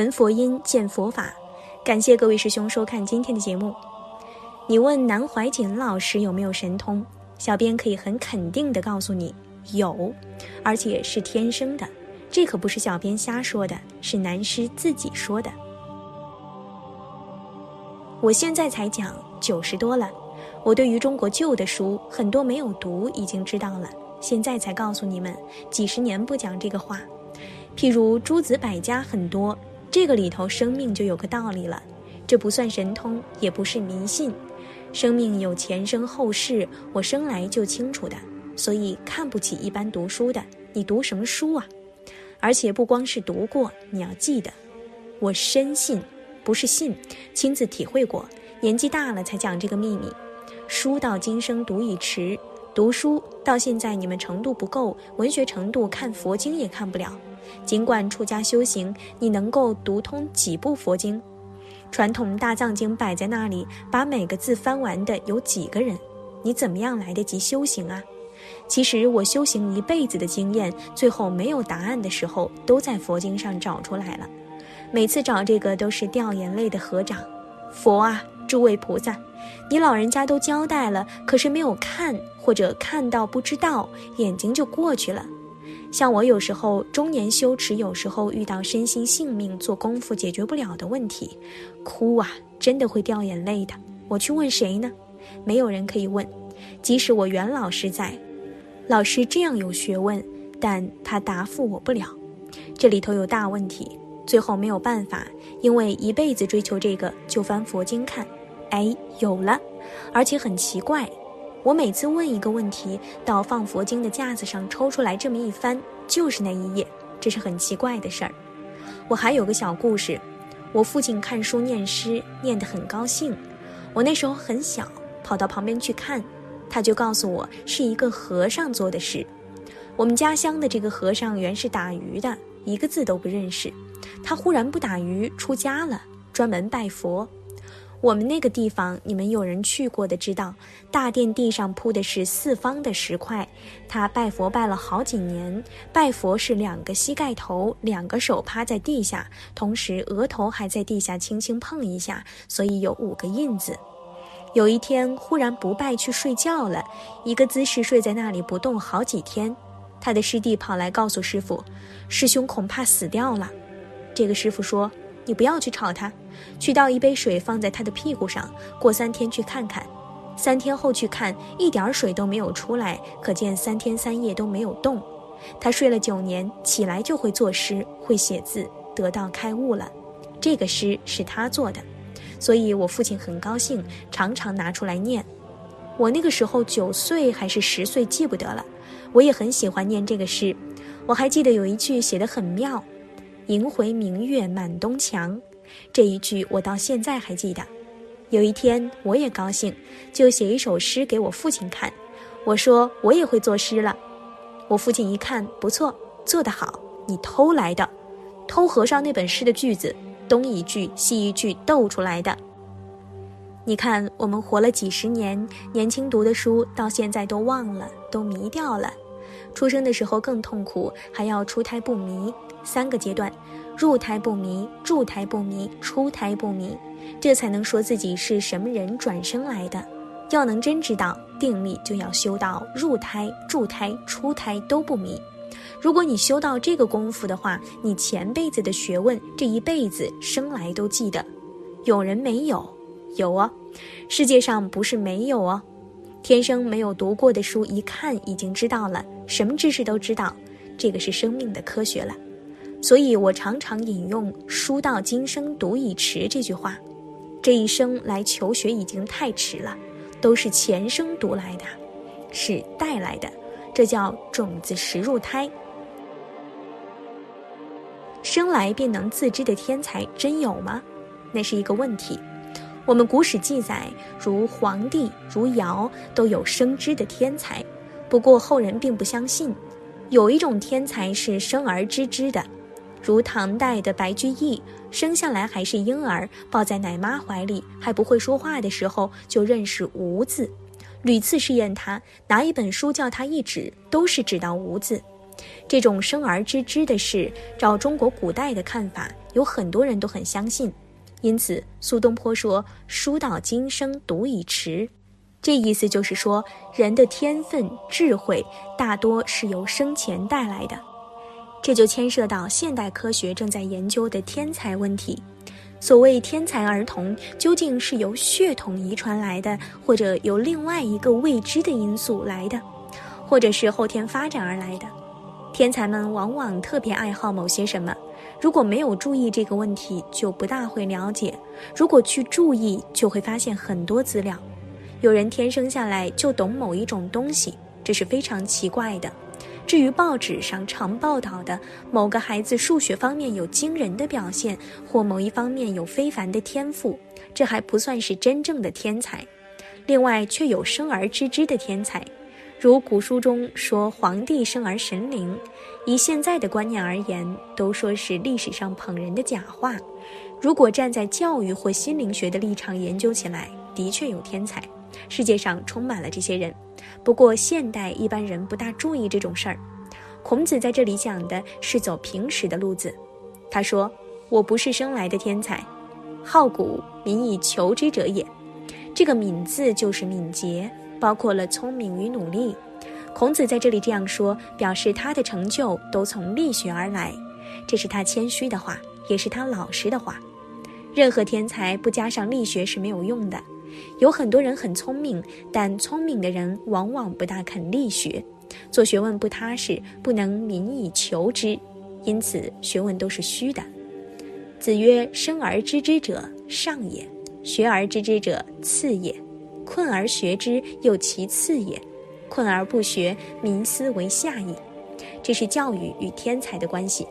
闻佛音，见佛法。感谢各位师兄收看今天的节目。你问南怀瑾老师有没有神通？小编可以很肯定的告诉你，有，而且是天生的。这可不是小编瞎说的，是南师自己说的。我现在才讲九十多了，我对于中国旧的书很多没有读，已经知道了。现在才告诉你们，几十年不讲这个话。譬如诸子百家很多。这个里头生命就有个道理了，这不算神通，也不是迷信，生命有前生后世，我生来就清楚的，所以看不起一般读书的。你读什么书啊？而且不光是读过，你要记得，我深信，不是信，亲自体会过，年纪大了才讲这个秘密。书到今生读已迟，读书到现在你们程度不够，文学程度看佛经也看不了。尽管出家修行，你能够读通几部佛经？传统大藏经摆在那里，把每个字翻完的有几个人？你怎么样来得及修行啊？其实我修行一辈子的经验，最后没有答案的时候，都在佛经上找出来了。每次找这个都是掉眼泪的合掌。佛啊，诸位菩萨，你老人家都交代了，可是没有看，或者看到不知道，眼睛就过去了。像我有时候中年羞耻，有时候遇到身心性命做功夫解决不了的问题，哭啊，真的会掉眼泪的。我去问谁呢？没有人可以问，即使我袁老师在，老师这样有学问，但他答复我不了。这里头有大问题，最后没有办法，因为一辈子追求这个，就翻佛经看，哎，有了，而且很奇怪。我每次问一个问题，到放佛经的架子上抽出来这么一翻，就是那一页，这是很奇怪的事儿。我还有个小故事，我父亲看书念诗，念得很高兴。我那时候很小，跑到旁边去看，他就告诉我是一个和尚做的事。我们家乡的这个和尚原是打鱼的，一个字都不认识。他忽然不打鱼，出家了，专门拜佛。我们那个地方，你们有人去过的知道，大殿地上铺的是四方的石块。他拜佛拜了好几年，拜佛是两个膝盖头，两个手趴在地下，同时额头还在地下轻轻碰一下，所以有五个印子。有一天忽然不拜去睡觉了，一个姿势睡在那里不动好几天。他的师弟跑来告诉师傅，师兄恐怕死掉了。这个师傅说。你不要去吵他，去倒一杯水放在他的屁股上，过三天去看看。三天后去看，一点水都没有出来，可见三天三夜都没有动。他睡了九年，起来就会作诗，会写字，得到开悟了。这个诗是他做的，所以我父亲很高兴，常常拿出来念。我那个时候九岁还是十岁，记不得了。我也很喜欢念这个诗，我还记得有一句写得很妙。迎回明月满东墙，这一句我到现在还记得。有一天我也高兴，就写一首诗给我父亲看。我说我也会作诗了。我父亲一看，不错，做得好。你偷来的，偷和尚那本诗的句子，东一句西一句斗出来的。你看我们活了几十年，年轻读的书到现在都忘了，都迷掉了。出生的时候更痛苦，还要出胎不迷。三个阶段：入胎不迷，住胎不迷，出胎不迷，这才能说自己是什么人转生来的。要能真知道定力，就要修到入胎、住胎、出胎都不迷。如果你修到这个功夫的话，你前辈子的学问，这一辈子生来都记得。有人没有？有哦，世界上不是没有哦。天生没有读过的书，一看已经知道了，什么知识都知道，这个是生命的科学了。所以我常常引用“书到今生读已迟”这句话。这一生来求学已经太迟了，都是前生读来的，是带来的，这叫种子识入胎。生来便能自知的天才真有吗？那是一个问题。我们古史记载，如黄帝、如尧都有生知的天才，不过后人并不相信。有一种天才是生而知之的，如唐代的白居易，生下来还是婴儿，抱在奶妈怀里还不会说话的时候，就认识“无”字。屡次试验他，拿一本书叫他一指，都是指到“无”字。这种生而知之的事，照中国古代的看法，有很多人都很相信。因此，苏东坡说：“书到今生读已迟。”这意思就是说，人的天分、智慧大多是由生前带来的。这就牵涉到现代科学正在研究的天才问题。所谓天才儿童，究竟是由血统遗传来的，或者由另外一个未知的因素来的，或者是后天发展而来的？天才们往往特别爱好某些什么，如果没有注意这个问题，就不大会了解；如果去注意，就会发现很多资料。有人天生下来就懂某一种东西，这是非常奇怪的。至于报纸上常报道的某个孩子数学方面有惊人的表现，或某一方面有非凡的天赋，这还不算是真正的天才。另外，却有生而知之的天才。如古书中说，皇帝生而神灵，以现在的观念而言，都说是历史上捧人的假话。如果站在教育或心灵学的立场研究起来，的确有天才，世界上充满了这些人。不过现代一般人不大注意这种事儿。孔子在这里讲的是走平时的路子。他说：“我不是生来的天才，好古民以求之者也。”这个“敏”字就是敏捷。包括了聪明与努力，孔子在这里这样说，表示他的成就都从力学而来，这是他谦虚的话，也是他老实的话。任何天才不加上力学是没有用的。有很多人很聪明，但聪明的人往往不大肯力学，做学问不踏实，不能民以求之，因此学问都是虚的。子曰：“生而知之者上也，学而知之者次也。”困而学之，又其次也；困而不学，民思为下矣。这是教育与天才的关系。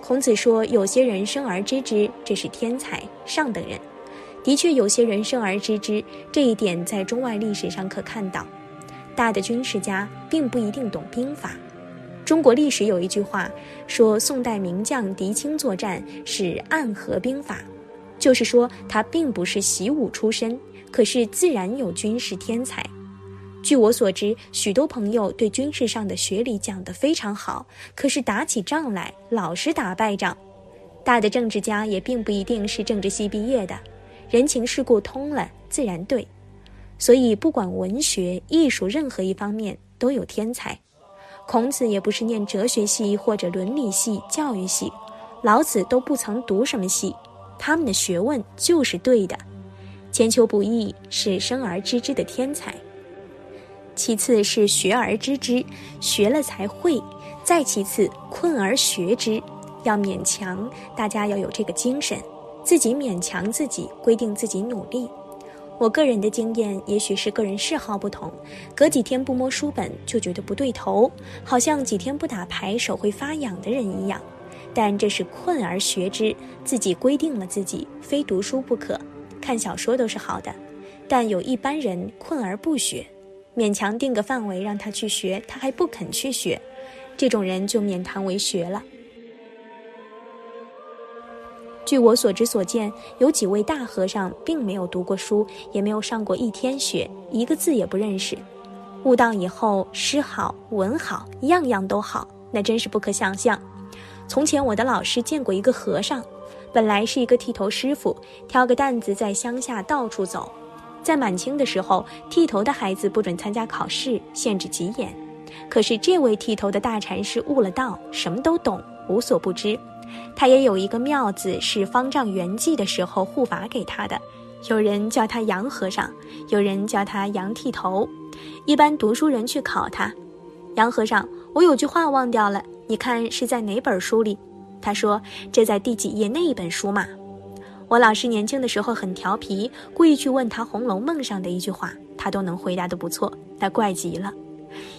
孔子说，有些人生而知之，这是天才，上等人。的确，有些人生而知之，这一点在中外历史上可看到。大的军事家并不一定懂兵法。中国历史有一句话说，宋代名将狄青作战是暗合兵法，就是说他并不是习武出身。可是自然有军事天才。据我所知，许多朋友对军事上的学理讲得非常好，可是打起仗来老是打败仗。大的政治家也并不一定是政治系毕业的，人情世故通了自然对。所以不管文学、艺术任何一方面都有天才。孔子也不是念哲学系或者伦理系、教育系，老子都不曾读什么系，他们的学问就是对的。千秋不易是生而知之的天才，其次是学而知之，学了才会；再其次困而学之，要勉强。大家要有这个精神，自己勉强自己，规定自己努力。我个人的经验，也许是个人嗜好不同，隔几天不摸书本就觉得不对头，好像几天不打牌手会发痒的人一样。但这是困而学之，自己规定了自己，非读书不可。看小说都是好的，但有一般人困而不学，勉强定个范围让他去学，他还不肯去学，这种人就免谈为学了。据我所知所见，有几位大和尚并没有读过书，也没有上过一天学，一个字也不认识，悟道以后诗好文好，样样都好，那真是不可想象。从前我的老师见过一个和尚。本来是一个剃头师傅，挑个担子在乡下到处走。在满清的时候，剃头的孩子不准参加考试，限制极严。可是这位剃头的大禅师悟了道，什么都懂，无所不知。他也有一个庙子，是方丈圆寂的时候护法给他的。有人叫他杨和尚，有人叫他杨剃头。一般读书人去考他，杨和尚，我有句话忘掉了，你看是在哪本书里？他说：“这在第几页那一本书嘛？”我老师年轻的时候很调皮，故意去问他《红楼梦》上的一句话，他都能回答的不错。他怪极了。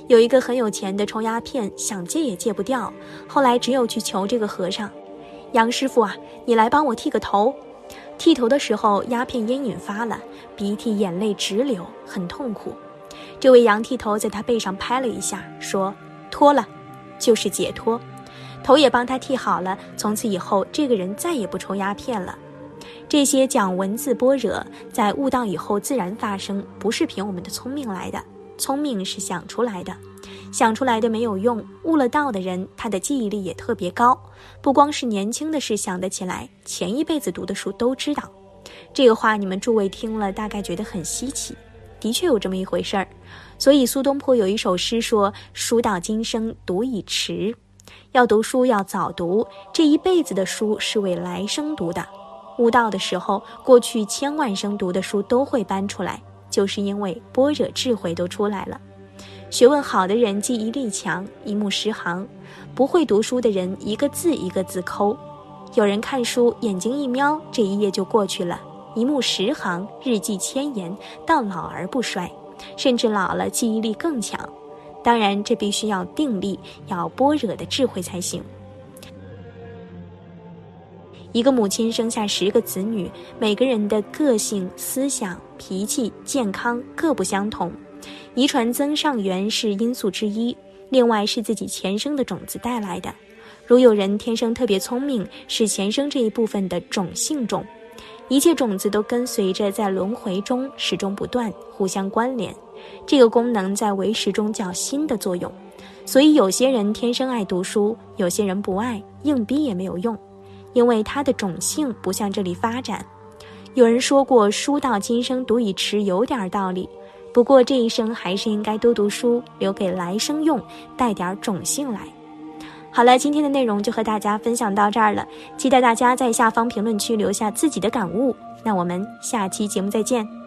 有一个很有钱的抽鸦片，想戒也戒不掉，后来只有去求这个和尚：“杨师傅啊，你来帮我剃个头。”剃头的时候，鸦片烟瘾发了，鼻涕眼泪直流，很痛苦。这位杨剃头在他背上拍了一下，说：“脱了，就是解脱。”头也帮他剃好了，从此以后，这个人再也不抽鸦片了。这些讲文字般若，在悟道以后自然发生，不是凭我们的聪明来的。聪明是想出来的，想出来的没有用。悟了道的人，他的记忆力也特别高，不光是年轻的事想得起来，前一辈子读的书都知道。这个话你们诸位听了，大概觉得很稀奇，的确有这么一回事儿。所以苏东坡有一首诗说：“书到今生读已迟，要读书要早读，这一辈子的书是为来生读的。”悟道的时候，过去千万生读的书都会搬出来，就是因为般若智慧都出来了。学问好的人记忆力强，一目十行；不会读书的人一个字一个字抠。有人看书眼睛一瞄，这一页就过去了，一目十行，日记千言，到老而不衰，甚至老了记忆力更强。当然，这必须要定力，要般若的智慧才行。一个母亲生下十个子女，每个人的个性、思想、脾气、健康各不相同，遗传增上缘是因素之一，另外是自己前生的种子带来的。如有人天生特别聪明，是前生这一部分的种性种，一切种子都跟随着在轮回中始终不断，互相关联。这个功能在唯识中叫心的作用，所以有些人天生爱读书，有些人不爱，硬逼也没有用。因为它的种性不向这里发展，有人说过“书到今生读已迟”，有点道理。不过这一生还是应该多读书，留给来生用，带点种性来。好了，今天的内容就和大家分享到这儿了，期待大家在下方评论区留下自己的感悟。那我们下期节目再见。